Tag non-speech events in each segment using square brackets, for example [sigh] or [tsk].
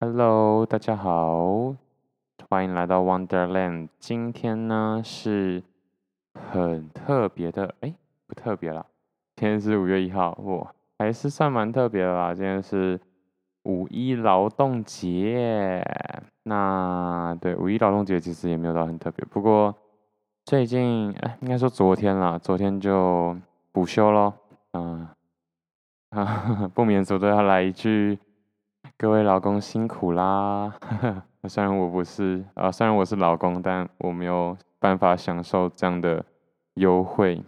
Hello，大家好，欢迎来到 Wonderland。今天呢是很特别的，哎，不特别啦。今天是五月一号，哇，还是算蛮特别的啦。今天是五一劳动节，那对五一劳动节其实也没有到很特别。不过最近，哎，应该说昨天啦，昨天就补休咯。嗯，啊，[laughs] 不免俗都要来一句。各位老公辛苦啦！[laughs] 虽然我不是啊，虽然我是老公，但我没有办法享受这样的优惠。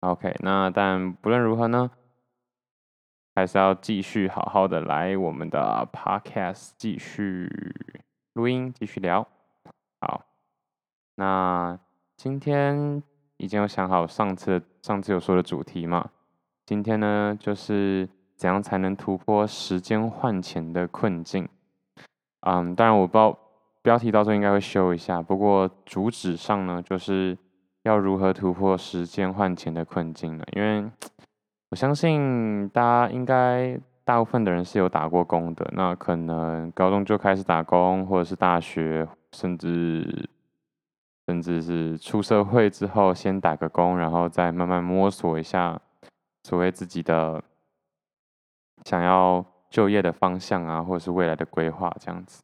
OK，那但不论如何呢，还是要继续好好的来我们的 Podcast 继续录音，继续聊。好，那今天已经有想好上次上次有说的主题嘛？今天呢就是。怎样才能突破时间换钱的困境？嗯，当然我不知道标题到时候应该会修一下。不过主旨上呢，就是要如何突破时间换钱的困境呢？因为我相信大家应该大部分的人是有打过工的。那可能高中就开始打工，或者是大学，甚至甚至是出社会之后先打个工，然后再慢慢摸索一下所谓自己的。想要就业的方向啊，或者是未来的规划这样子。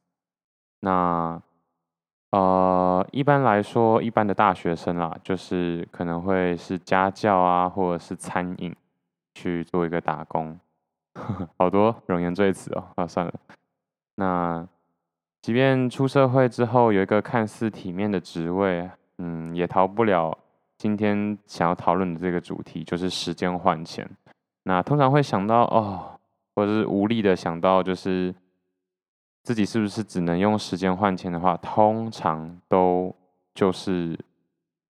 那呃，一般来说，一般的大学生啦，就是可能会是家教啊，或者是餐饮去做一个打工。[laughs] 好多冗言赘词哦，啊，算了。那即便出社会之后有一个看似体面的职位，嗯，也逃不了今天想要讨论的这个主题，就是时间换钱。那通常会想到哦。或者是无力的想到，就是自己是不是只能用时间换钱的话，通常都就是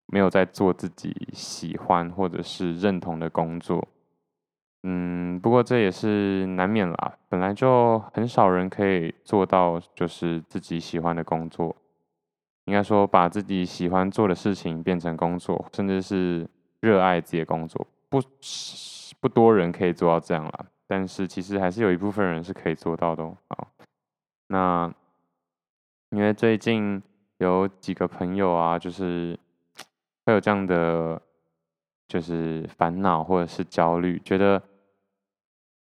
没有在做自己喜欢或者是认同的工作。嗯，不过这也是难免啦，本来就很少人可以做到就是自己喜欢的工作。应该说，把自己喜欢做的事情变成工作，甚至是热爱自己的工作，不不多人可以做到这样啦。但是其实还是有一部分人是可以做到的哦。那因为最近有几个朋友啊，就是会有这样的就是烦恼或者是焦虑，觉得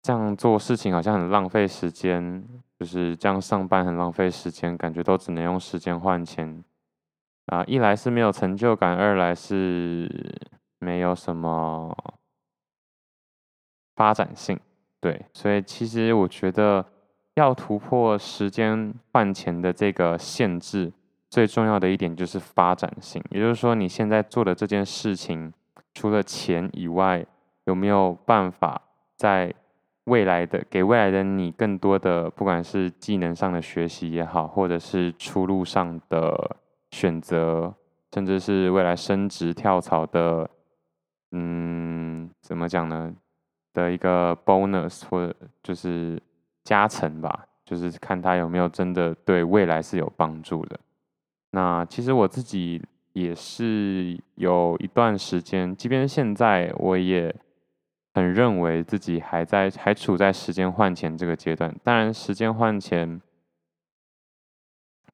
这样做事情好像很浪费时间，就是这样上班很浪费时间，感觉都只能用时间换钱啊。一来是没有成就感，二来是没有什么发展性。对，所以其实我觉得要突破时间换钱的这个限制，最重要的一点就是发展性。也就是说，你现在做的这件事情，除了钱以外，有没有办法在未来的给未来的你更多的，不管是技能上的学习也好，或者是出路上的选择，甚至是未来升职跳槽的，嗯，怎么讲呢？的一个 bonus 或者就是加成吧，就是看他有没有真的对未来是有帮助的。那其实我自己也是有一段时间，即便现在我也很认为自己还在还处在时间换钱这个阶段。当然，时间换钱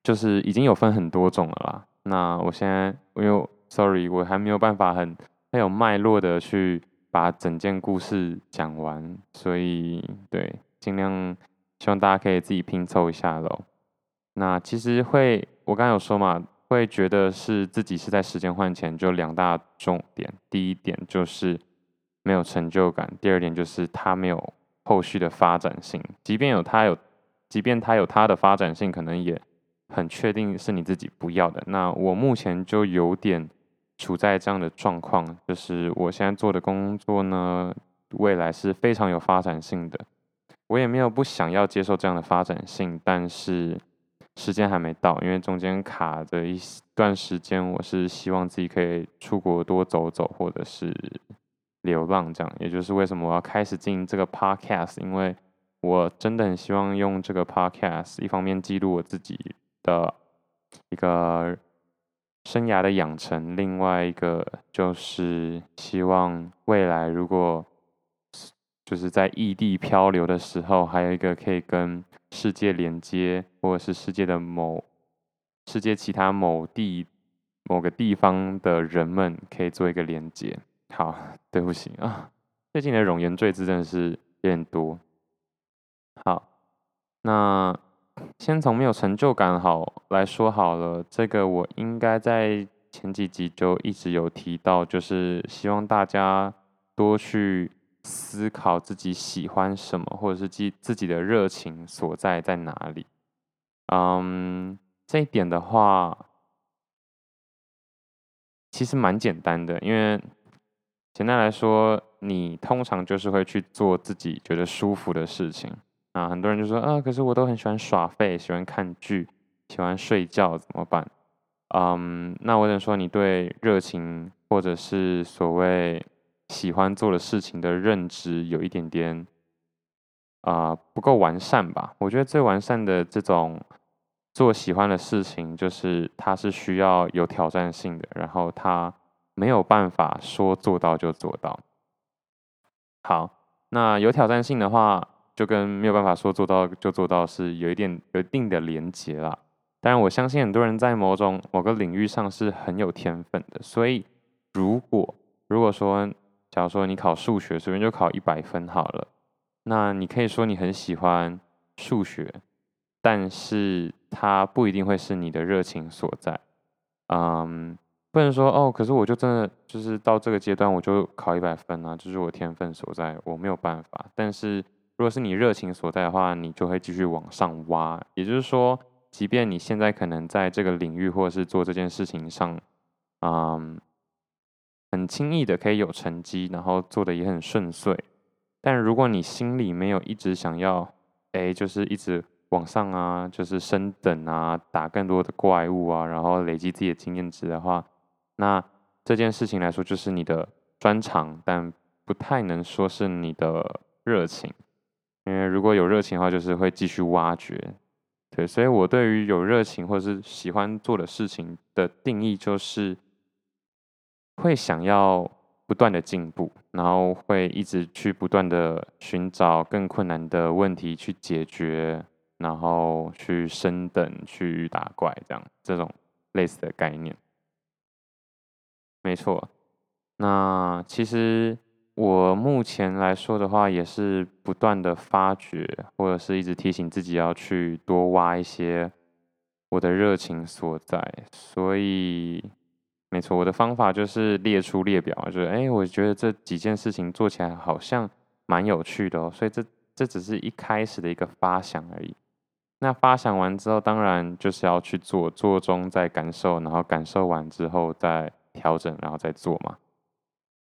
就是已经有分很多种了啦。那我现在因为 sorry，我还没有办法很很有脉络的去。把整件故事讲完，所以对，尽量希望大家可以自己拼凑一下喽。那其实会，我刚刚有说嘛，会觉得是自己是在时间换钱，就两大重点。第一点就是没有成就感，第二点就是他没有后续的发展性。即便有他有，即便他有他的发展性，可能也很确定是你自己不要的。那我目前就有点。处在这样的状况，就是我现在做的工作呢，未来是非常有发展性的。我也没有不想要接受这样的发展性，但是时间还没到，因为中间卡着一段时间，我是希望自己可以出国多走走，或者是流浪这样。也就是为什么我要开始进这个 podcast，因为我真的很希望用这个 podcast，一方面记录我自己的一个。生涯的养成，另外一个就是希望未来如果就是在异地漂流的时候，还有一个可以跟世界连接，或者是世界的某世界其他某地某个地方的人们可以做一个连接。好，对不起啊，最近的冗言赘字真的是有点多。好，那先从没有成就感好来说好了，这个我应该在前几集就一直有提到，就是希望大家多去思考自己喜欢什么，或者是自自己的热情所在在哪里。嗯，这一点的话，其实蛮简单的，因为简单来说，你通常就是会去做自己觉得舒服的事情。啊，很多人就说啊，可是我都很喜欢耍废，喜欢看剧，喜欢睡觉，怎么办？嗯，那我想说，你对热情或者是所谓喜欢做的事情的认知有一点点啊、不够完善吧？我觉得最完善的这种做喜欢的事情，就是它是需要有挑战性的，然后它没有办法说做到就做到。好，那有挑战性的话，就跟没有办法说做到就做到是有一点有一定的连结啦。当然，我相信很多人在某种某个领域上是很有天分的。所以，如果如果说，假如说你考数学，随便就考一百分好了，那你可以说你很喜欢数学，但是它不一定会是你的热情所在。嗯，不能说哦，可是我就真的就是到这个阶段我就考一百分啊，这是我天分所在，我没有办法。但是如果是你热情所在的话，你就会继续往上挖。也就是说。即便你现在可能在这个领域或者是做这件事情上，嗯，很轻易的可以有成绩，然后做的也很顺遂，但如果你心里没有一直想要，哎，就是一直往上啊，就是升等啊，打更多的怪物啊，然后累积自己的经验值的话，那这件事情来说就是你的专长，但不太能说是你的热情，因为如果有热情的话，就是会继续挖掘。对，所以我对于有热情或者是喜欢做的事情的定义，就是会想要不断的进步，然后会一直去不断的寻找更困难的问题去解决，然后去升等、去打怪，这样这种类似的概念。没错，那其实。我目前来说的话，也是不断的发掘，或者是一直提醒自己要去多挖一些我的热情所在。所以，没错，我的方法就是列出列表，就是哎，我觉得这几件事情做起来好像蛮有趣的哦。所以这这只是一开始的一个发想而已。那发想完之后，当然就是要去做，做中再感受，然后感受完之后再调整，然后再做嘛。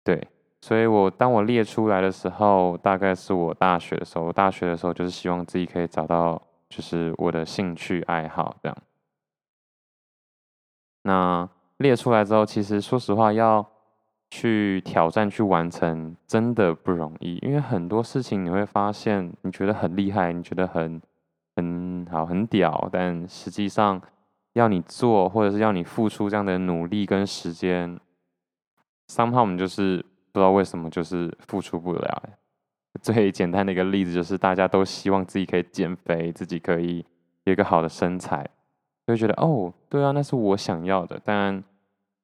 对。所以我当我列出来的时候，大概是我大学的时候。我大学的时候就是希望自己可以找到，就是我的兴趣爱好这样。那列出来之后，其实说实话，要去挑战去完成，真的不容易。因为很多事情你会发现，你觉得很厉害，你觉得很很好很屌，但实际上要你做，或者是要你付出这样的努力跟时间，somehow 我们就是。不知道为什么就是付出不了。[laughs] 最简单的一个例子就是，大家都希望自己可以减肥，自己可以有一个好的身材，就觉得哦，对啊，那是我想要的。但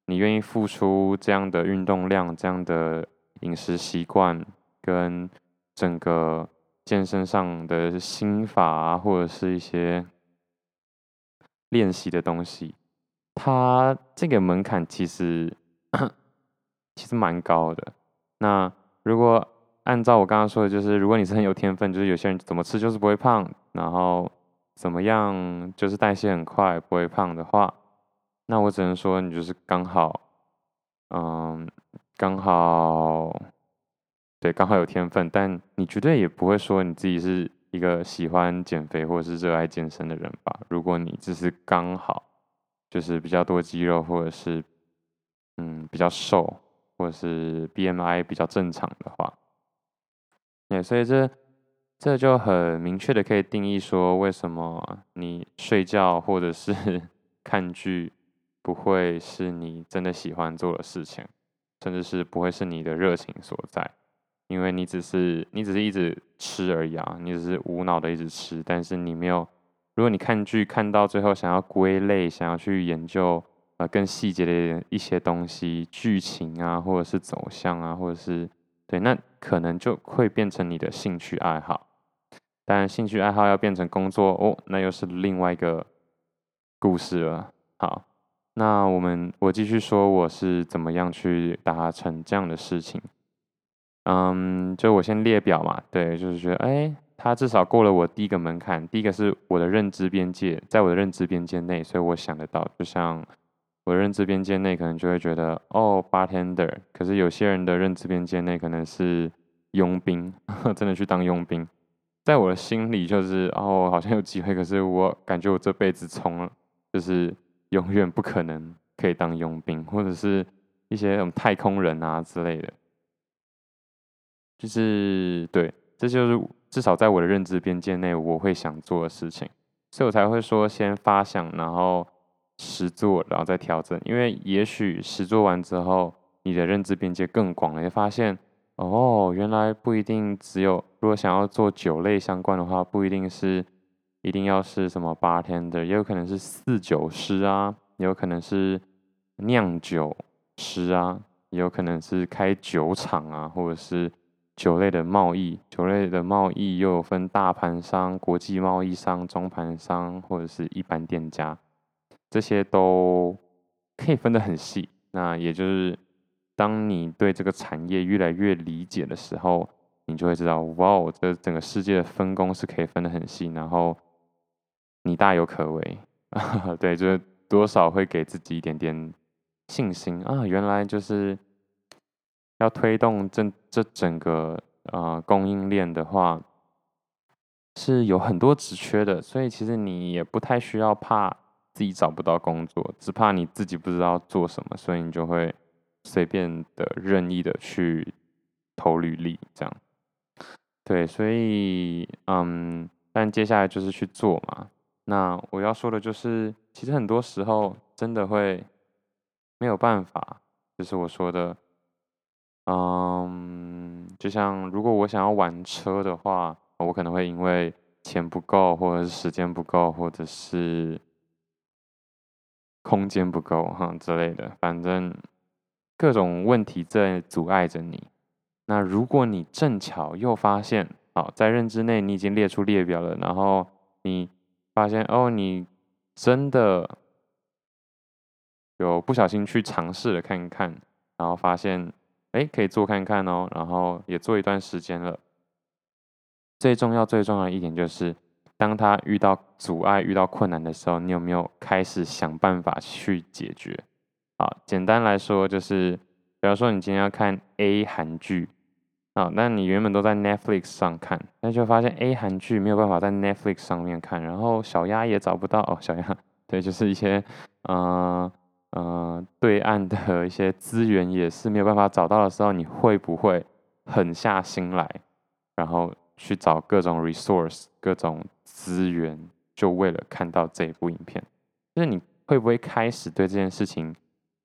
你愿意付出这样的运动量、这样的饮食习惯，跟整个健身上的心法啊，或者是一些练习的东西，它这个门槛其实其实蛮高的。那如果按照我刚刚说的，就是如果你是很有天分，就是有些人怎么吃就是不会胖，然后怎么样就是代谢很快不会胖的话，那我只能说你就是刚好，嗯，刚好，对，刚好有天分，但你绝对也不会说你自己是一个喜欢减肥或者是热爱健身的人吧？如果你只是刚好就是比较多肌肉，或者是嗯比较瘦。或者是 BMI 比较正常的话，对，所以这这就很明确的可以定义说，为什么你睡觉或者是 [laughs] 看剧不会是你真的喜欢做的事情，甚至是不会是你的热情所在。因为你只是你只是一直吃而已啊，你只是无脑的一直吃，但是你没有。如果你看剧看到最后，想要归类，想要去研究呃更细节的一些东西，剧情啊，或者是走向啊，或者是对，那可能就会变成你的兴趣爱好。但兴趣爱好要变成工作哦，那又是另外一个故事了。好，那我们我继续说我是怎么样去达成这样的事情。嗯，就我先列表嘛，对，就是觉得哎。他至少过了我第一个门槛，第一个是我的认知边界，在我的认知边界内，所以我想得到，就像我的认知边界内，可能就会觉得哦，bartender，可是有些人的认知边界内可能是佣兵，[laughs] 真的去当佣兵，在我的心里就是哦，好像有机会，可是我感觉我这辈子从就是永远不可能可以当佣兵，或者是一些什么太空人啊之类的，就是对，这就是。至少在我的认知边界内，我会想做的事情，所以我才会说先发想，然后实做，然后再调整。因为也许实做完之后，你的认知边界更广了，你发现哦，原来不一定只有，如果想要做酒类相关的话，不一定是一定要是什么 bartender，也有可能是四酒师啊，也有可能是酿酒师啊，也有可能是开酒厂啊，或者是。酒类的贸易，酒类的贸易又有分大盘商、国际贸易商、中盘商或者是一般店家，这些都可以分得很细。那也就是，当你对这个产业越来越理解的时候，你就会知道，哇哦，这整个世界的分工是可以分得很细，然后你大有可为。[laughs] 对，就是多少会给自己一点点信心啊，原来就是。要推动这这整个呃供应链的话，是有很多职缺的，所以其实你也不太需要怕自己找不到工作，只怕你自己不知道做什么，所以你就会随便的任意的去投履历，这样。对，所以嗯，但接下来就是去做嘛。那我要说的就是，其实很多时候真的会没有办法，就是我说的。嗯，就像如果我想要玩车的话，我可能会因为钱不够，或者是时间不够，或者是空间不够哈之类的，反正各种问题在阻碍着你。那如果你正巧又发现，好，在认知内你已经列出列表了，然后你发现哦，你真的有不小心去尝试了看一看，然后发现。哎，可以做看看哦，然后也做一段时间了。最重要、最重要的一点就是，当他遇到阻碍、遇到困难的时候，你有没有开始想办法去解决？好，简单来说就是，比方说你今天要看 A 韩剧，啊，那你原本都在 Netflix 上看，那就发现 A 韩剧没有办法在 Netflix 上面看，然后小鸭也找不到哦，小鸭，对，就是一些，嗯、呃。呃，对岸的一些资源也是没有办法找到的时候，你会不会狠下心来，然后去找各种 resource、各种资源，就为了看到这一部影片？就是你会不会开始对这件事情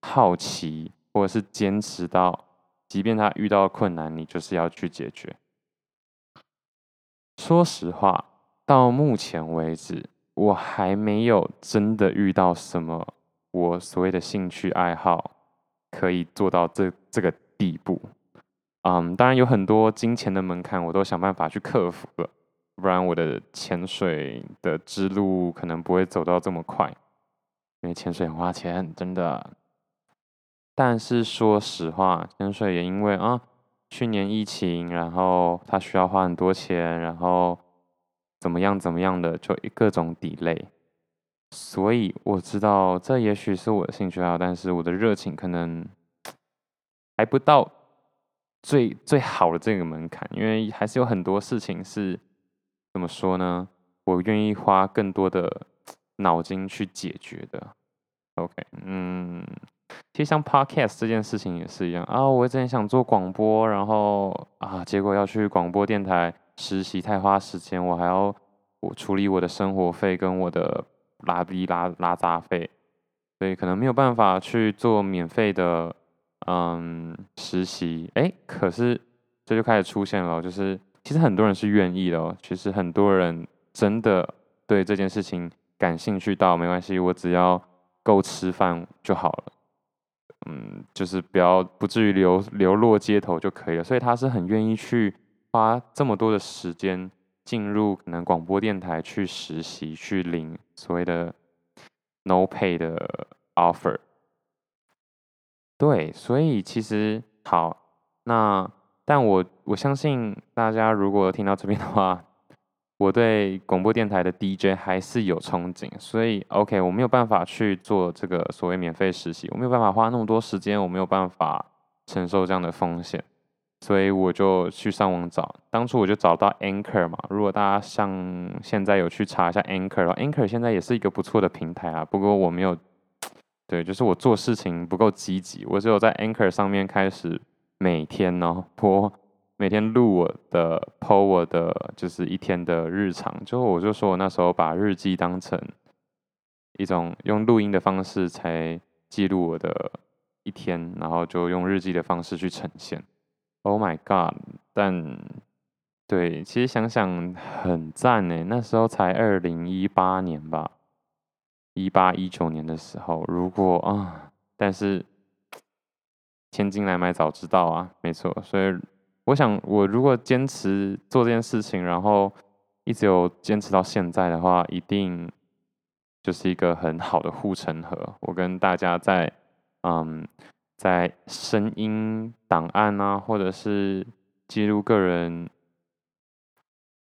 好奇，或者是坚持到，即便他遇到困难，你就是要去解决？说实话，到目前为止，我还没有真的遇到什么。我所谓的兴趣爱好可以做到这这个地步，嗯，当然有很多金钱的门槛，我都想办法去克服了，不然我的潜水的之路可能不会走到这么快，因为潜水很花钱，真的。但是说实话，潜水也因为啊，去年疫情，然后它需要花很多钱，然后怎么样怎么样的，就各种 delay。所以我知道，这也许是我的兴趣爱好，但是我的热情可能还不到最最好的这个门槛，因为还是有很多事情是怎么说呢？我愿意花更多的脑筋去解决的。OK，嗯，其实像 Podcast 这件事情也是一样啊，我之前想做广播，然后啊，结果要去广播电台实习，太花时间，我还要我处理我的生活费跟我的。拉逼拉拉杂费，所以可能没有办法去做免费的嗯实习。哎，可是这就开始出现了，就是其实很多人是愿意的哦，其实很多人真的对这件事情感兴趣到没关系，我只要够吃饭就好了，嗯，就是不要不至于流流落街头就可以了，所以他是很愿意去花这么多的时间进入可能广播电台去实习，去领所谓的 no pay 的 offer。对，所以其实好，那但我我相信大家如果听到这边的话，我对广播电台的 DJ 还是有憧憬，所以 OK，我没有办法去做这个所谓免费实习，我没有办法花那么多时间，我没有办法承受这样的风险，所以我就去上网找，当初我就找到 Anchor 嘛，如果大家像现在有去查一下 Anchor 的话，Anchor 现在也是一个不错的平台啊，不过我没有。[tsk] 对，就是我做事情不够积极，我只有在 Anchor 上面开始每天呢播，每天录我的 po 我的就是一天的日常，就我就说我那时候把日记当成一种用录音的方式才记录我的一天，然后就用日记的方式去呈现。Oh my god！但对，其实想想很赞呢，那时候才二零一八年吧。一八一九年的时候，如果啊，但是千金难买早知道啊，没错。所以我想，我如果坚持做这件事情，然后一直有坚持到现在的话，一定就是一个很好的护城河。我跟大家在嗯，在声音档案啊，或者是记录个人。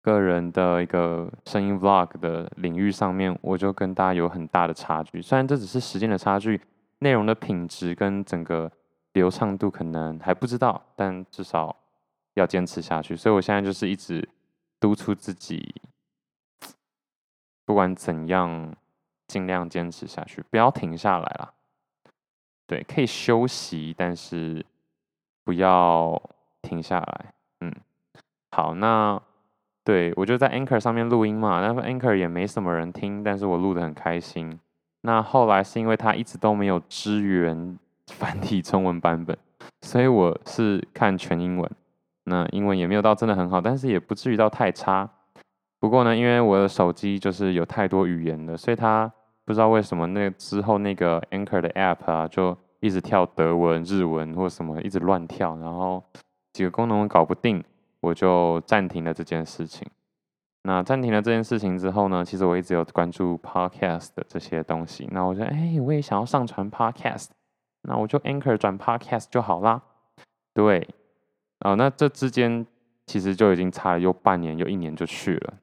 个人的一个声音 vlog 的领域上面，我就跟大家有很大的差距。虽然这只是时间的差距，内容的品质跟整个流畅度可能还不知道，但至少要坚持下去。所以我现在就是一直督促自己，不管怎样，尽量坚持下去，不要停下来啦。对，可以休息，但是不要停下来。嗯，好，那。对，我就在 Anchor 上面录音嘛，那 Anchor 也没什么人听，但是我录得很开心。那后来是因为它一直都没有支援繁体中文版本，[laughs] 所以我是看全英文。那英文也没有到真的很好，但是也不至于到太差。不过呢，因为我的手机就是有太多语言了，所以它不知道为什么那之后那个 Anchor 的 App 啊，就一直跳德文、日文或什么，一直乱跳，然后几个功能我搞不定。我就暂停了这件事情。那暂停了这件事情之后呢，其实我一直有关注 podcast 的这些东西。那我觉得，哎，我也想要上传 podcast，那我就 Anchor 转 podcast 就好啦。对，啊、那这之间其实就已经差了又半年又一年就去了。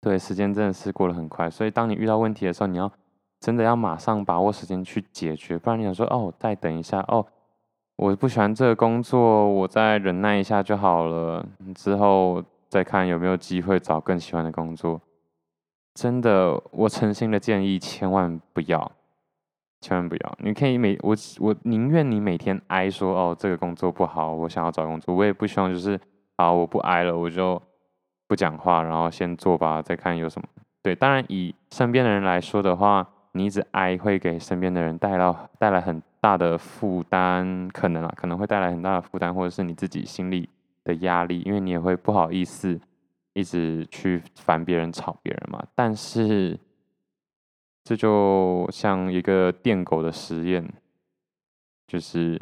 对，时间真的是过得很快。所以当你遇到问题的时候，你要真的要马上把握时间去解决，不然你想说，哦，再等一下，哦。我不喜欢这个工作，我再忍耐一下就好了，之后再看有没有机会找更喜欢的工作。真的，我诚心的建议，千万不要，千万不要。你可以每我我宁愿你每天哀说哦，这个工作不好，我想要找工作，我也不希望就是啊，我不哀了，我就不讲话，然后先做吧，再看有什么。对，当然以身边的人来说的话，你一直哀会给身边的人带到带来很。大的负担可能啊，可能会带来很大的负担，或者是你自己心里的压力，因为你也会不好意思一直去烦别人、吵别人嘛。但是这就像一个电狗的实验，就是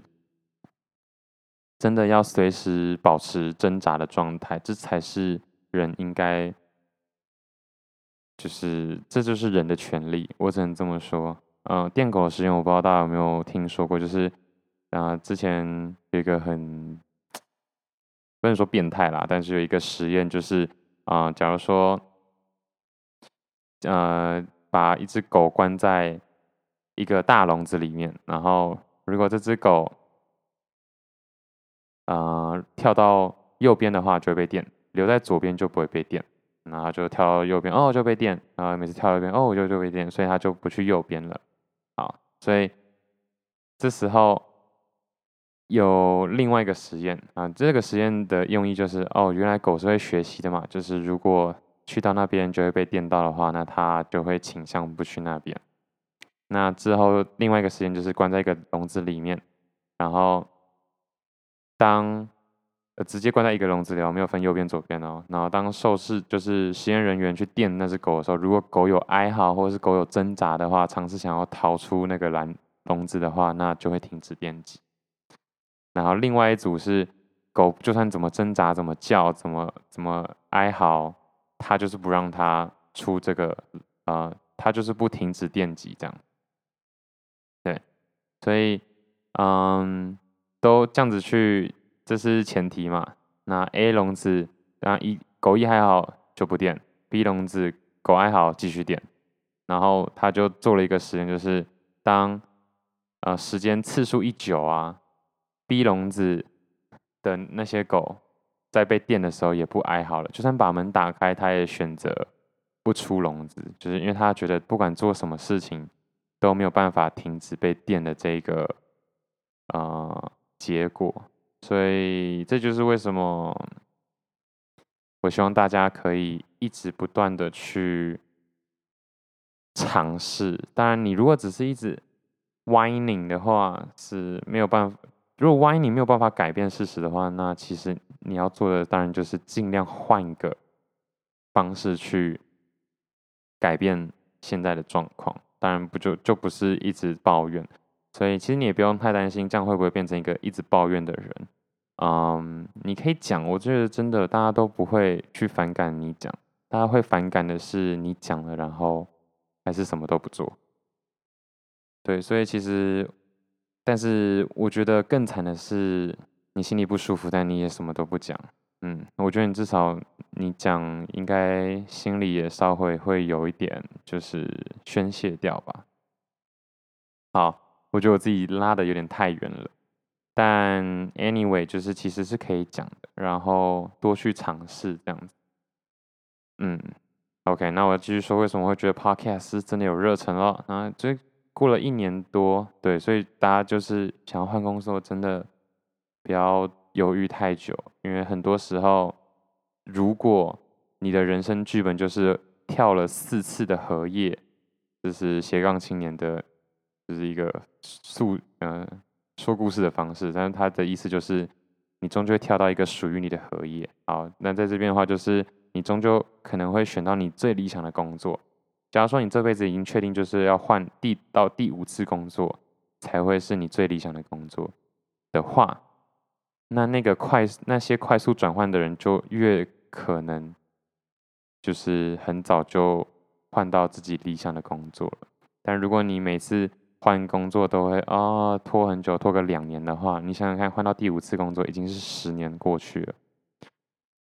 真的要随时保持挣扎的状态，这才是人应该，就是这就是人的权利。我只能这么说。嗯，电狗的实验我不知道大家有没有听说过，就是，啊、之前有一个很不能说变态啦，但是有一个实验就是，啊、假如说，呃，把一只狗关在一个大笼子里面，然后如果这只狗，呃，跳到右边的话就会被电，留在左边就不会被电，然后就跳到右边哦就被电，然后每次跳到右边哦就就被电，所以它就不去右边了。啊所以这时候有另外一个实验啊，这个实验的用意就是哦，原来狗是会学习的嘛，就是如果去到那边就会被电到的话，那它就会倾向不去那边。那之后另外一个实验就是关在一个笼子里面，然后当呃直接关在一个笼子里，没有分右边左边哦。然后当受试就是实验人员去电那只狗的时候，如果狗有哀嚎或者是狗有挣扎的话，尝试想要逃出那个篮笼子的话，那就会停止电击。然后另外一组是狗，就算怎么挣扎、怎么叫、怎么怎么哀嚎，他就是不让它出这个，呃，他就是不停止电击这样。对，所以嗯，都这样子去，这是前提嘛。那 A 笼子，然后一狗一还好就不电，B 笼子狗还好继续电。然后他就做了一个实验，就是当呃时间次数一久啊。B 笼子的那些狗在被电的时候也不哀嚎了，就算把门打开，它也选择不出笼子，就是因为它觉得不管做什么事情都没有办法停止被电的这个呃结果，所以这就是为什么我希望大家可以一直不断的去尝试。当然，你如果只是一直 whining 的话是没有办法。如果万一你没有办法改变事实的话，那其实你要做的当然就是尽量换一个方式去改变现在的状况。当然不就就不是一直抱怨，所以其实你也不用太担心，这样会不会变成一个一直抱怨的人？嗯，你可以讲，我觉得真的大家都不会去反感你讲，大家会反感的是你讲了，然后还是什么都不做。对，所以其实。但是我觉得更惨的是，你心里不舒服，但你也什么都不讲。嗯，我觉得你至少你讲，应该心里也稍微会有一点，就是宣泄掉吧。好，我觉得我自己拉的有点太远了，但 anyway，就是其实是可以讲的，然后多去尝试这样子。嗯，OK，那我继续说为什么会觉得 Podcast 是真的有热忱了。那这。过了一年多，对，所以大家就是想要换工作，真的不要犹豫太久，因为很多时候，如果你的人生剧本就是跳了四次的荷叶，就是斜杠青年的，就是一个诉嗯、说故事的方式，但是他的意思就是，你终究会跳到一个属于你的荷叶。好，那在这边的话，就是你终究可能会选到你最理想的工作。假如说你这辈子已经确定就是要换第到第五次工作才会是你最理想的工作的话，那那个快那些快速转换的人就越可能就是很早就换到自己理想的工作了。但如果你每次换工作都会啊、拖很久，拖个两年的话，你想想看，换到第五次工作已经是十年过去了。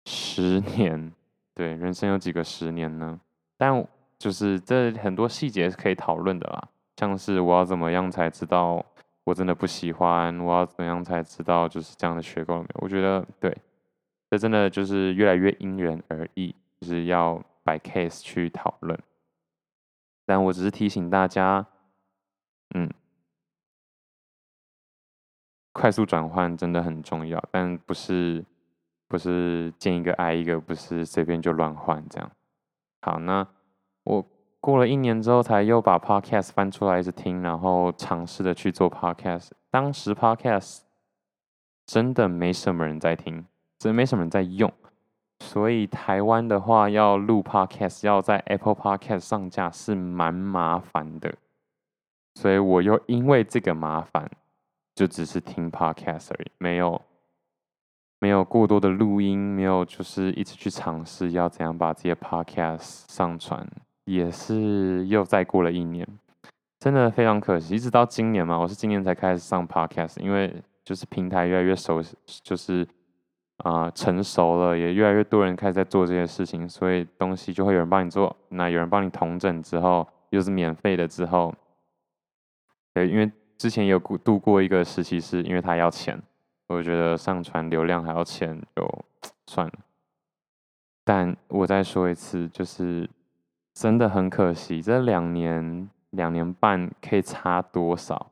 十年，对，人生有几个十年呢？但就是这很多细节是可以讨论的啦，像是我要怎么样才知道我真的不喜欢，我要怎么样才知道就是这样的学够了没有？我觉得对，这真的就是越来越因人而异，就是要 by case 去讨论。但我只是提醒大家，嗯，快速转换真的很重要，但不是不是见一个爱一个，不是随便就乱换这样。好，那。我过了一年之后，才又把 Podcast 翻出来一直听，然后尝试的去做 Podcast。当时 Podcast 真的没什么人在听，真没什么人在用，所以台湾的话要录 Podcast，要在 Apple Podcast 上架是蛮麻烦的。所以我又因为这个麻烦，就只是听 Podcast 而已，没有没有过多的录音，没有就是一直去尝试要怎样把这些 Podcast 上传。也是又再过了一年，真的非常可惜。一直到今年嘛，我是今年才开始上 Podcast，因为就是平台越来越熟，就是啊、成熟了，也越来越多人开始在做这些事情，所以东西就会有人帮你做。那有人帮你统整之后，又是免费的之后，对，因为之前也有度过一个实习，是因为他要钱，我觉得上传流量还要钱，就 [tsk] 算了。但我再说一次，就是。真的很可惜，这两年两年半可以差多少？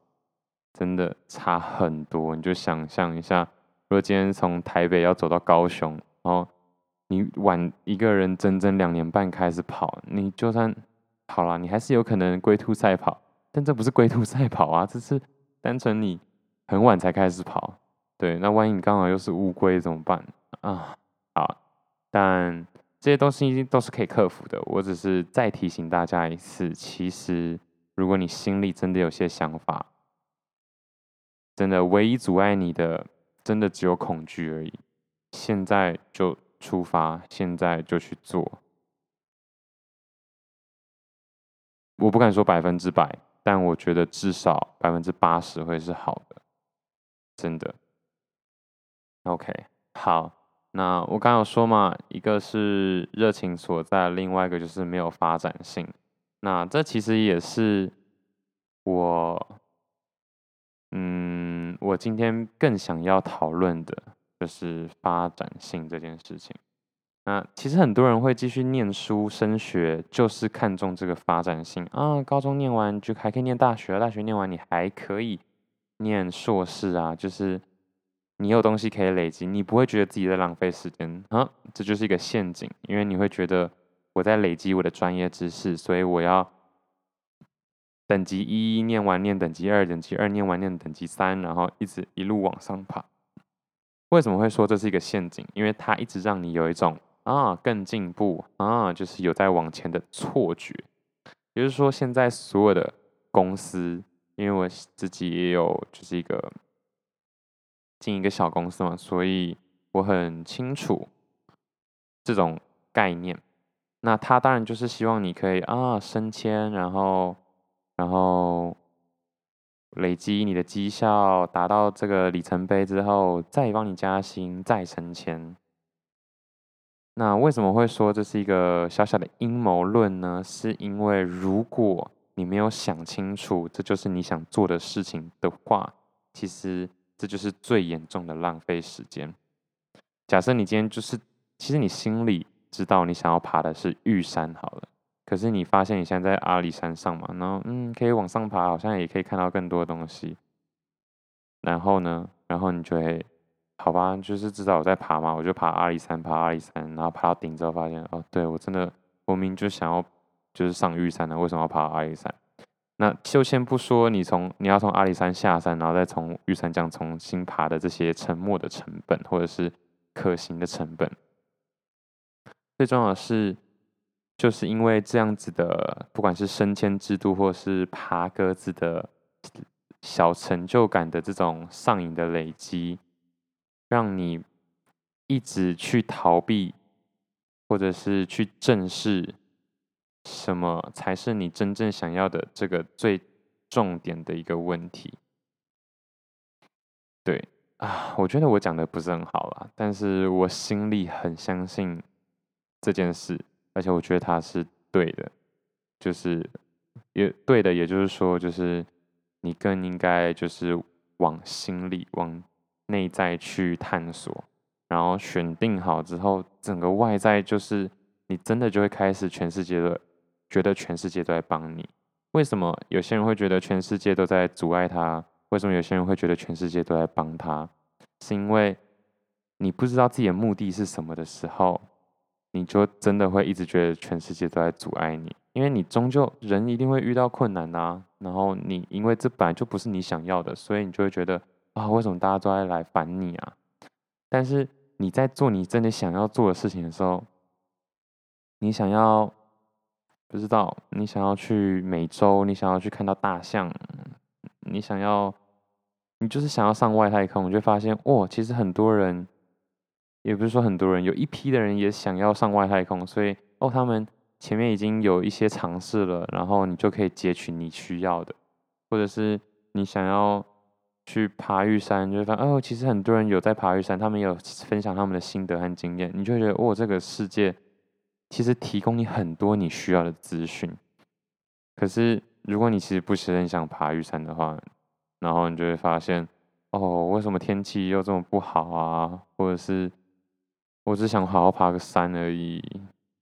真的差很多。你就想象一下，如果今天从台北要走到高雄，然后你晚一个人整整两年半开始跑，你就算好了，你还是有可能龟兔赛跑，但这不是龟兔赛跑啊，这是单纯你很晚才开始跑，对，那万一你刚好又是乌龟怎么办啊？好，但这些东西都是可以克服的。我只是再提醒大家一次，其实如果你心里真的有些想法，真的唯一阻碍你的，真的只有恐惧而已。现在就出发，现在就去做。我不敢说百分之百，但我觉得至少百分之八十会是好的，真的。OK，好，那我刚有说嘛，一个是热情所在，另外一个就是没有发展性。那这其实也是我，嗯，我今天更想要讨论的，就是发展性这件事情。那其实很多人会继续念书升学，就是看重这个发展性啊。高中念完就还可以念大学，大学念完你还可以念硕士啊。就是你有东西可以累积，你不会觉得自己在浪费时间啊。这就是一个陷阱，因为你会觉得我在累积我的专业知识，所以我要等级一念完念等级二，等级二念完念等级三，然后一直一路往上爬。为什么会说这是一个陷阱？因为它一直让你有一种。啊，更进步啊，就是有在往前的错觉。也就是说，现在所有的公司，因为我自己也有就是一个进一个小公司嘛，所以我很清楚这种概念。那他当然就是希望你可以啊升迁，然后然后累积你的绩效，达到这个里程碑之后，再帮你加薪，再升迁。那为什么会说这是一个小小的阴谋论呢？是因为如果你没有想清楚，这就是你想做的事情的话，其实这就是最严重的浪费时间。假设你今天就是，其实你心里知道你想要爬的是玉山好了，可是你发现你现在在阿里山上嘛，然后嗯，可以往上爬，好像也可以看到更多的东西。然后呢，然后你就会。好吧，就是至少我在爬嘛，我就爬阿里山，爬阿里山，然后爬到顶之后发现，哦，对，我真的，我明明就想要就是上玉山的，为什么要爬阿里山？那就先不说你从你要从阿里山下山，然后再从玉山这样重新爬的这些沉没的成本，或者是可行的成本。最重要的是，就是因为这样子的，不管是升迁制度，或是爬格子的小成就感的这种上瘾的累积。让你一直去逃避，或者是去正视什么才是你真正想要的这个最重点的一个问题。对啊，我觉得我讲的不是很好啦，但是我心里很相信这件事，而且我觉得它是对的，就是也对的，也就是说，就是你更应该就是往心里往。内在去探索，然后选定好之后，整个外在就是你真的就会开始，全世界的觉得全世界都在帮你。为什么有些人会觉得全世界都在阻碍他？为什么有些人会觉得全世界都在帮他？是因为你不知道自己的目的是什么的时候，你就真的会一直觉得全世界都在阻碍你，因为你终究人一定会遇到困难啊。然后你因为这本来就不是你想要的，所以你就会觉得。啊，为什么大家都在来烦你啊？但是你在做你真的想要做的事情的时候，你想要不知道，你想要去美洲，你想要去看到大象，你想要，你就是想要上外太空，你就发现哦，其实很多人，也不是说很多人，有一批的人也想要上外太空，所以哦，他们前面已经有一些尝试了，然后你就可以截取你需要的，或者是你想要。去爬玉山，就发现哦，其实很多人有在爬玉山，他们有分享他们的心得和经验，你就觉得哦，这个世界其实提供你很多你需要的资讯。可是如果你其实不是很想爬玉山的话，然后你就会发现哦，为什么天气又这么不好啊？或者是我只想好好爬个山而已，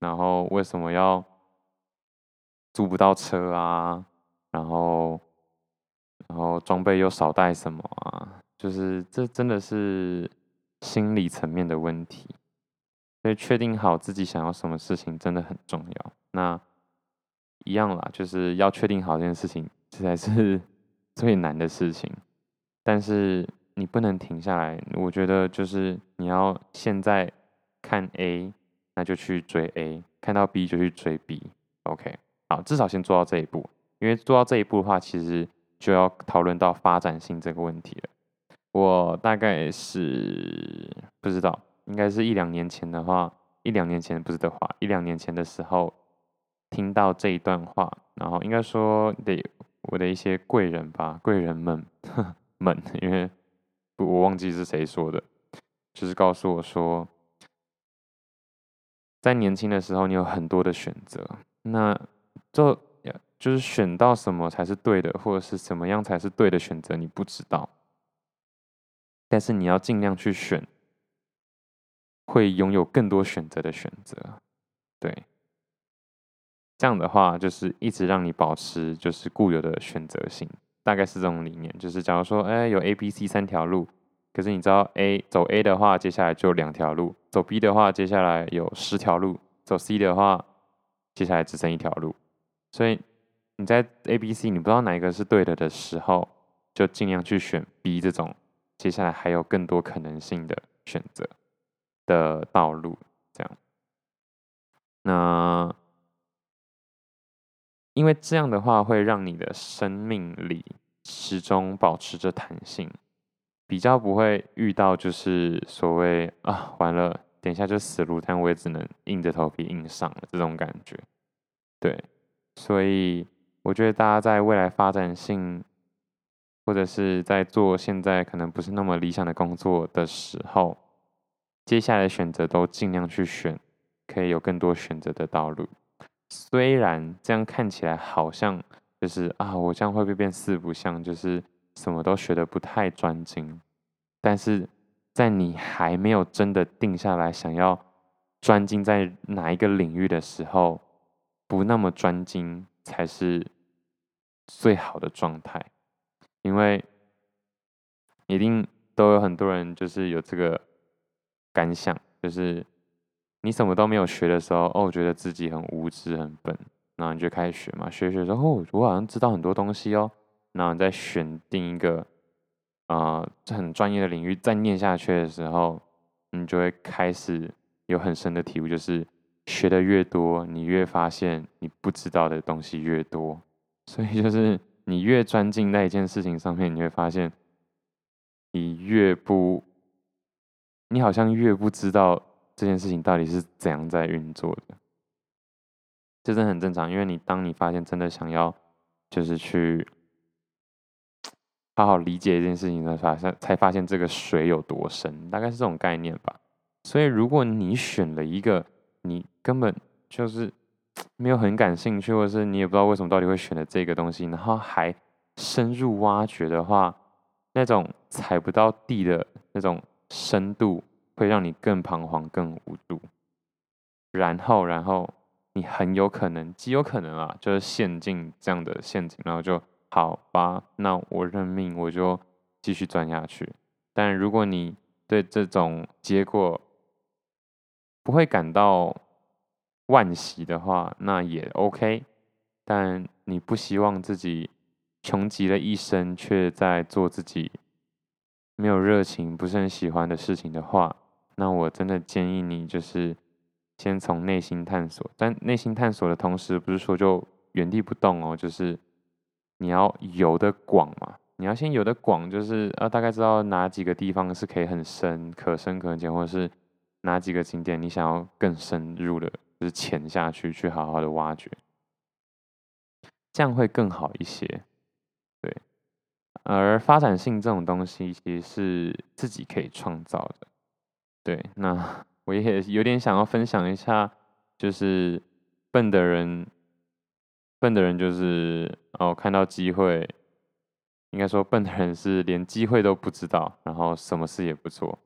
然后为什么要租不到车啊？然后。然后装备又少带什么啊？就是这真的是心理层面的问题，所以确定好自己想要什么事情真的很重要。那一样啦，就是要确定好这件事情，这才是 [laughs] 最难的事情。但是你不能停下来。我觉得就是你要现在看 A，那就去追 A；看到 B 就去追 B。OK，好，至少先做到这一步。因为做到这一步的话，其实就要讨论到发展性这个问题了。我大概是不知道，应该是一两年前的话，一两年前不是的话，一两年前的时候听到这一段话，然后应该说得我的一些贵人吧，贵人们。[laughs] 们，因为我忘记是谁说的，就是告诉我说，在年轻的时候，你有很多的选择，那就就是选到什么才是对的，或者是什么样才是对的选择，你不知道，但是你要尽量去选，会拥有更多选择的选择，对，这样的话就是一直让你保持就是固有的选择性。大概是这种理念，就是假如说，哎，有 A、B、C 三条路，可是你知道 A 走 A 的话，接下来就两条路；走 B 的话，接下来有十条路；走 C 的话，接下来只剩一条路。所以你在 A、B、C 你不知道哪一个是对的的时候，就尽量去选 B 这种，接下来还有更多可能性的选择的道路，这样。那。因为这样的话会让你的生命里始终保持着弹性，比较不会遇到就是所谓啊完了，等一下就死路，但我也只能硬着头皮硬上了这种感觉。对，所以我觉得大家在未来发展性，或者是在做现在可能不是那么理想的工作的时候，接下来选择都尽量去选可以有更多选择的道路。虽然这样看起来好像就是啊，我这样会不会变四不像？就是什么都学的不太专精。但是在你还没有真的定下来想要专精在哪一个领域的时候，不那么专精才是最好的状态。因为一定都有很多人就是有这个感想，就是。你什么都没有学的时候，哦，觉得自己很无知、很笨，然后你就开始学嘛，学学之后，哦，我好像知道很多东西哦，然后你再选定一个，啊、呃，很专业的领域，再念下去的时候，你就会开始有很深的体悟，就是学的越多，你越发现你不知道的东西越多，所以就是你越专精在一件事情上面，你会发现你越不，你好像越不知道。这件事情到底是怎样在运作的？这真的很正常，因为你当你发现真的想要，就是去好好理解一件事情的时候，才发现这个水有多深，大概是这种概念吧。所以，如果你选了一个你根本就是 [tsk] 没有很感兴趣，或者是你也不知道为什么到底会选择这个东西，然后还深入挖掘的话，那种踩不到地的那种深度。会让你更彷徨、更无助，然后，然后你很有可能，极有可能啊，就是陷进这样的陷阱，然后就好吧，那我认命，我就继续钻下去。但如果你对这种结果不会感到惋惜的话，那也 OK。但你不希望自己穷极了一生，却在做自己没有热情、不是很喜欢的事情的话，那我真的建议你，就是先从内心探索，但内心探索的同时，不是说就原地不动哦，就是你要游的广嘛，你要先游的广，就是啊，大概知道哪几个地方是可以很深、可深可浅，或者是哪几个景点你想要更深入的，就是潜下去去好好的挖掘，这样会更好一些。而发展性这种东西，其实是自己可以创造的。对，那 [laughs] 我也有点想要分享一下，就是笨的人，笨的人就是哦，看到机会，应该说笨的人是连机会都不知道，然后什么事也不做。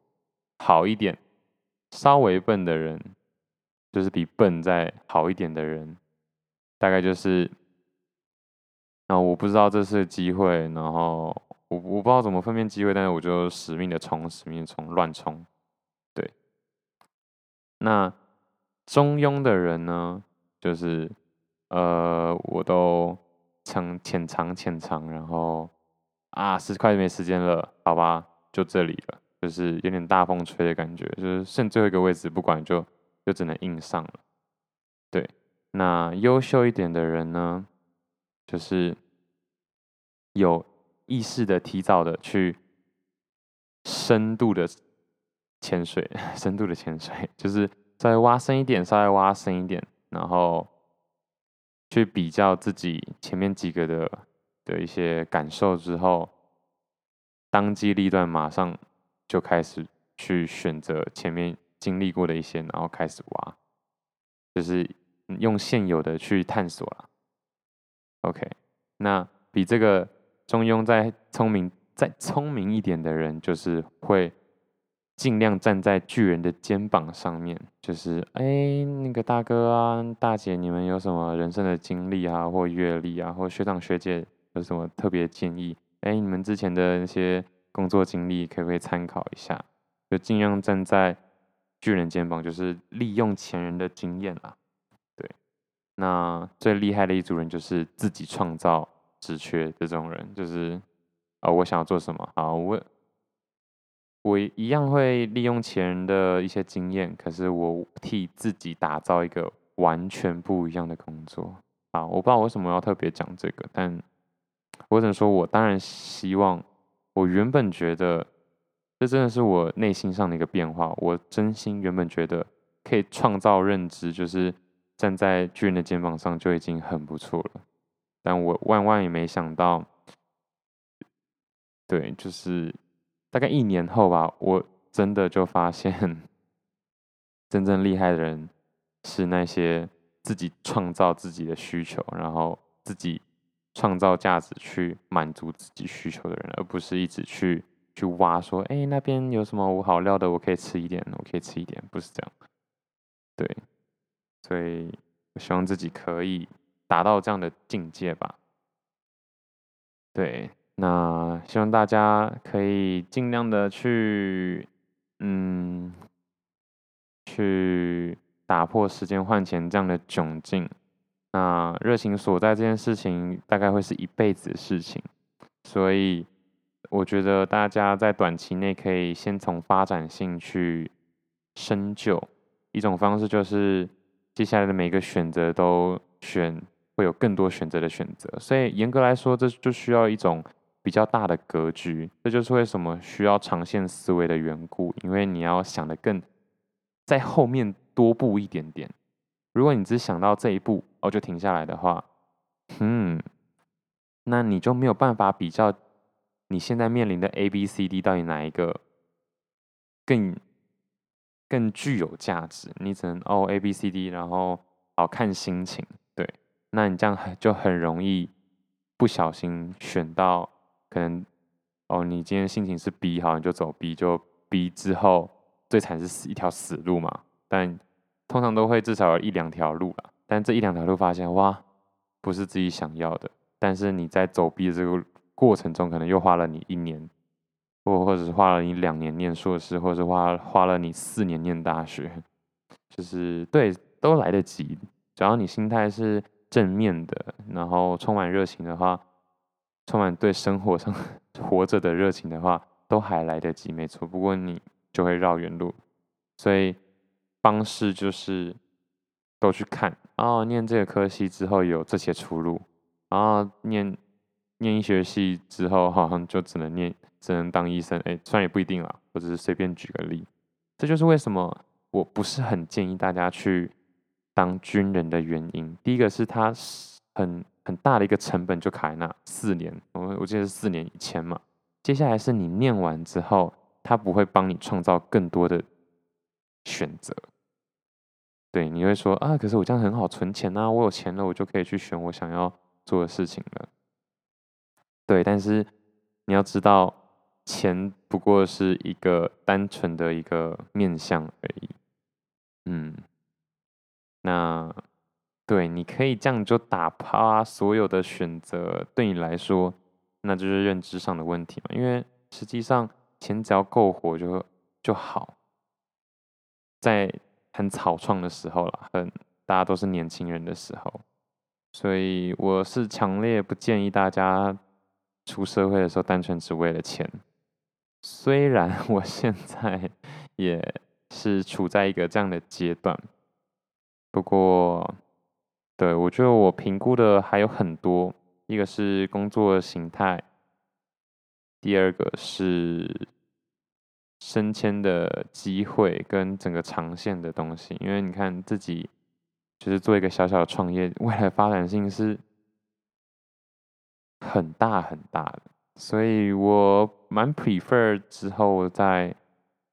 好一点，稍微笨的人，就是比笨再好一点的人，大概就是，那，我不知道这是机会，然后我我不知道怎么分辨机会，但是我就死命的冲，死命的冲，乱冲。对那中庸的人呢，就是呃，我都藏浅藏浅藏，然后啊，是快没时间了，好吧，就这里了，就是有点大风吹的感觉，就是剩最后一个位置，不管就就只能硬上了。对，那优秀一点的人呢，就是有意识的提早的去深度的潜水，[laughs] 深度的潜水，就是稍微挖深一点，稍微挖深一点，然后去比较自己前面几个的的一些感受之后，当机立断，马上就开始去选择前面经历过的一些，然后开始挖，就是用现有的去探索了。OK，那比这个中庸再聪明再聪明一点的人，就是会尽量站在巨人的肩膀上面，就是哎，那个大哥啊、大姐，你们有什么人生的经历啊，或阅历啊，或学长学姐有什么特别建议？哎，你们之前的那些工作经历可不可以参考一下？就尽量站在巨人肩膀，就是利用前人的经验啦。那最厉害的一组人就是自己创造职缺这种人，就是啊、我想要做什么？好，我我一样会利用前人的一些经验，可是我替自己打造一个完全不一样的工作。啊，我不知道为什么要特别讲这个，但。我只能说，我当然希望，我原本觉得，这真的是我内心上的一个变化。我真心原本觉得可以创造认知，就是站在巨人的肩膀上就已经很不错了。但我万万也没想到，对，就是大概一年后吧，我真的就发现，真正厉害的人是那些自己创造自己的需求，然后自己。创造价值去满足自己需求的人，而不是一直去去挖说，哎、那边有什么我好料的，我可以吃一点，我可以吃一点，不是这样。对，所以我希望自己可以达到这样的境界吧。对，那希望大家可以尽量的去，嗯，去打破时间换钱这样的窘境。那热情所在这件事情，大概会是一辈子的事情，所以我觉得大家在短期内可以先从发展性去深究。一种方式就是接下来的每个选择都选，会有更多选择的选择。所以严格来说，这就需要一种比较大的格局。这就是为什么需要长线思维的缘故，因为你要想的更在后面多步一点点。如果你只想到这一步，哦，就停下来的话，嗯，那你就没有办法比较你现在面临的 A、B、C、D 到底哪一个更更具有价值？你只能哦 A、B、C、D，然后好看心情，对，那你这样很就很容易不小心选到可能哦，你今天心情是 B，好，你就走 B，就 B 之后最惨是死一条死路嘛，但。通常都会至少有一两条路啦，但这一两条路发现哇，不是自己想要的。但是你在走 B 的这个过程中，可能又花了你一年，或或者是花了你两年念硕士，或者是花花了你四年念大学，就是对，都来得及。只要你心态是正面的，然后充满热情的话，充满对生活上 [laughs] 活着的热情的话，都还来得及，没错。不过你就会绕远路，所以。方式就是都去看，哦念这个科系之后有这些出路，然后念念医学系之后好像就只能念，只能当医生。哎，虽然也不一定啦，我只是随便举个例。这就是为什么我不是很建议大家去当军人的原因。第一个是他很很大的一个成本就卡在那四年，我我记得是四年一签嘛。接下来是你念完之后，他不会帮你创造更多的。选择，对，你会说啊，可是我这样很好存钱呐，我有钱了，我就可以去选我想要做的事情了。对，但是你要知道，钱不过是一个单纯的一个面相而已。嗯，那对，你可以这样就打趴所有的选择，对你来说，那就是认知上的问题嘛。因为实际上，钱只要够活就就好。在很草创的时候啦，很大家都是年轻人的时候，所以我是强烈不建议大家出社会的时候单纯只为了钱。虽然 [laughs] 我现在也是处在一个这样的阶段，不过，对，我觉得我评估的还有很多，一个是工作形态，第二个是升迁的机会跟整个长线的东西，因为你看自己就是做一个小小的创业，未来发展性是很大很大的。所以我蛮 prefer 之后再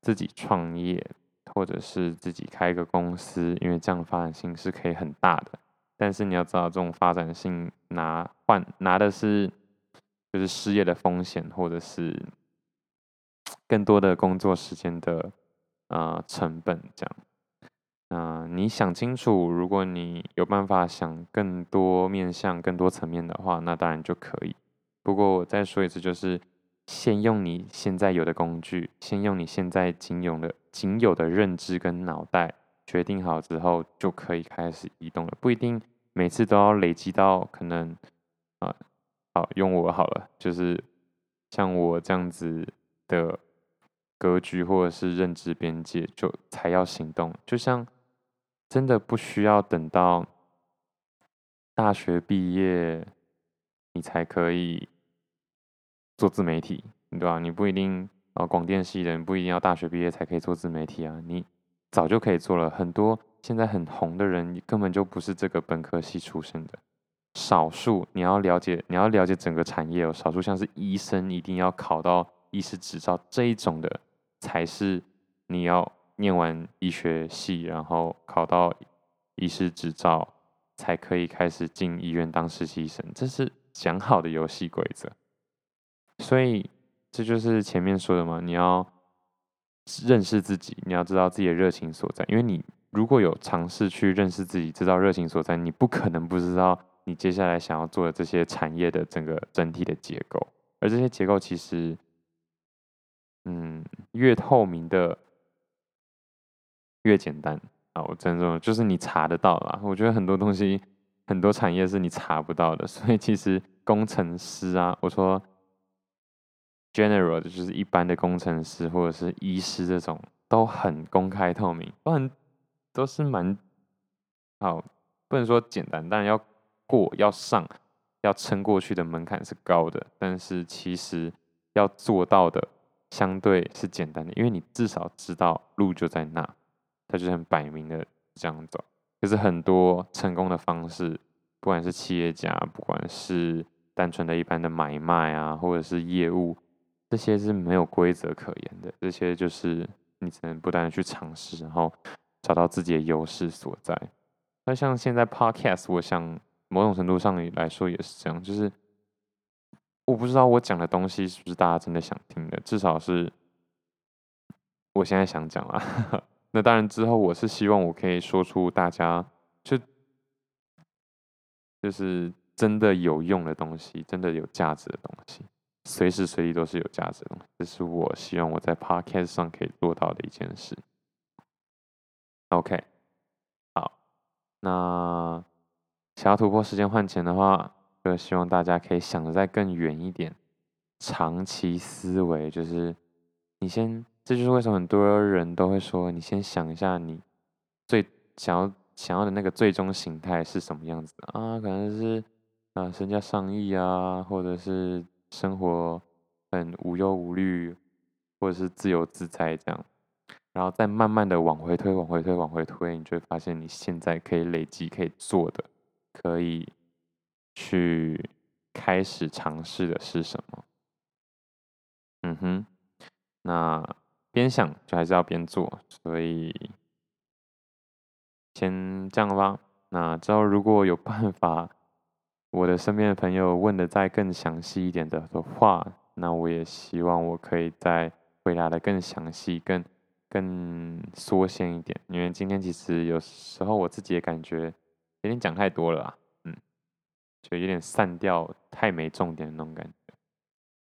自己创业，或者是自己开一个公司，因为这样发展性是可以很大的。但是你要知道，这种发展性拿换拿的是就是失业的风险，或者是更多的工作时间的呃成本这样。嗯、你想清楚，如果你有办法想更多面向、更多层面的话，那当然就可以。不过我再说一次，就是先用你现在有的工具，先用你现在仅有的仅有的认知跟脑袋，决定好之后就可以开始移动了。不一定每次都要累积到可能啊、呃，好用我好了，就是像我这样子的格局或者是认知边界，就才要行动。就像真的不需要等到大学毕业，你才可以。做自媒体，对吧？你不一定啊，广电系的人不一定要大学毕业才可以做自媒体啊，你早就可以做了。很多现在很红的人，根本就不是这个本科系出身的。少数你要了解，你要了解整个产业哦。少数像是医生，一定要考到医师执照这一种的，才是你要念完医学系，然后考到医师执照，才可以开始进医院当实习生。这是讲好的游戏规则。所以这就是前面说的嘛，你要认识自己，你要知道自己的热情所在。因为你如果有尝试去认识自己，知道热情所在，你不可能不知道你接下来想要做的这些产业的整个整体的结构。而这些结构其实，嗯，越透明的越简单啊！我真的就是你查得到啦。我觉得很多东西，很多产业是你查不到的。所以其实工程师啊，我说。General 就是一般的工程师或者是医师这种都很公开透明，都很都是蛮好，不能说简单，但要过要上要撑过去的门槛是高的，但是其实要做到的相对是简单的，因为你至少知道路就在那，它就是很摆明的这样走。可是很多成功的方式，不管是企业家，不管是单纯的一般的买卖啊，或者是业务。这些是没有规则可言的，这些就是你只能不断的去尝试，然后找到自己的优势所在。那像现在 Podcast，我想某种程度上来说也是这样，就是我不知道我讲的东西是不是大家真的想听的，至少是我现在想讲啦。[laughs] 那当然之后我是希望我可以说出大家就就是真的有用的东西，真的有价值的东西。随时随地都是有价值的，这是我希望我在 Podcast 上可以做到的一件事。OK，好，那想要突破时间换钱的话，就希望大家可以想的再更远一点，长期思维就是你先，这就是为什么很多人都会说，你先想一下你最想要想要的那个最终形态是什么样子啊？可能是啊身价上亿啊，或者是。生活很无忧无虑，或者是自由自在这样，然后再慢慢的往回推，往回推，往回推，你就会发现你现在可以累积、可以做的、可以去开始尝试的是什么？嗯哼，那边想就还是要边做，所以先这样吧。那之后如果有办法。我的身边的朋友问的再更详细一点的的话，那我也希望我可以再回答的更详细、更更缩限一点，因为今天其实有时候我自己也感觉有点讲太多了，嗯，就有点散掉，太没重点的那种感觉。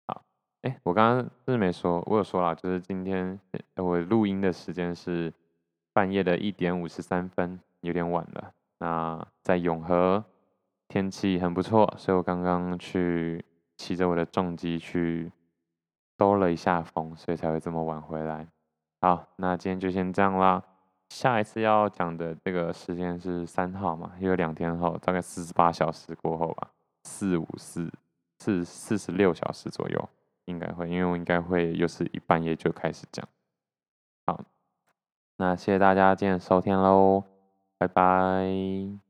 好，哎，我刚刚是不是没说，我有说了，就是今天我录音的时间是半夜的一点五十三分，有点晚了。那在永和。天气很不错，所以我刚刚去骑着我的重机去兜了一下风，所以才会这么晚回来。好，那今天就先这样啦。下一次要讲的这个时间是三号嘛，因为两天后，大概四十八小时过后吧，四五四四四十六小时左右，应该会，因为我应该会又是一半夜就开始讲。好，那谢谢大家今天收听喽，拜拜。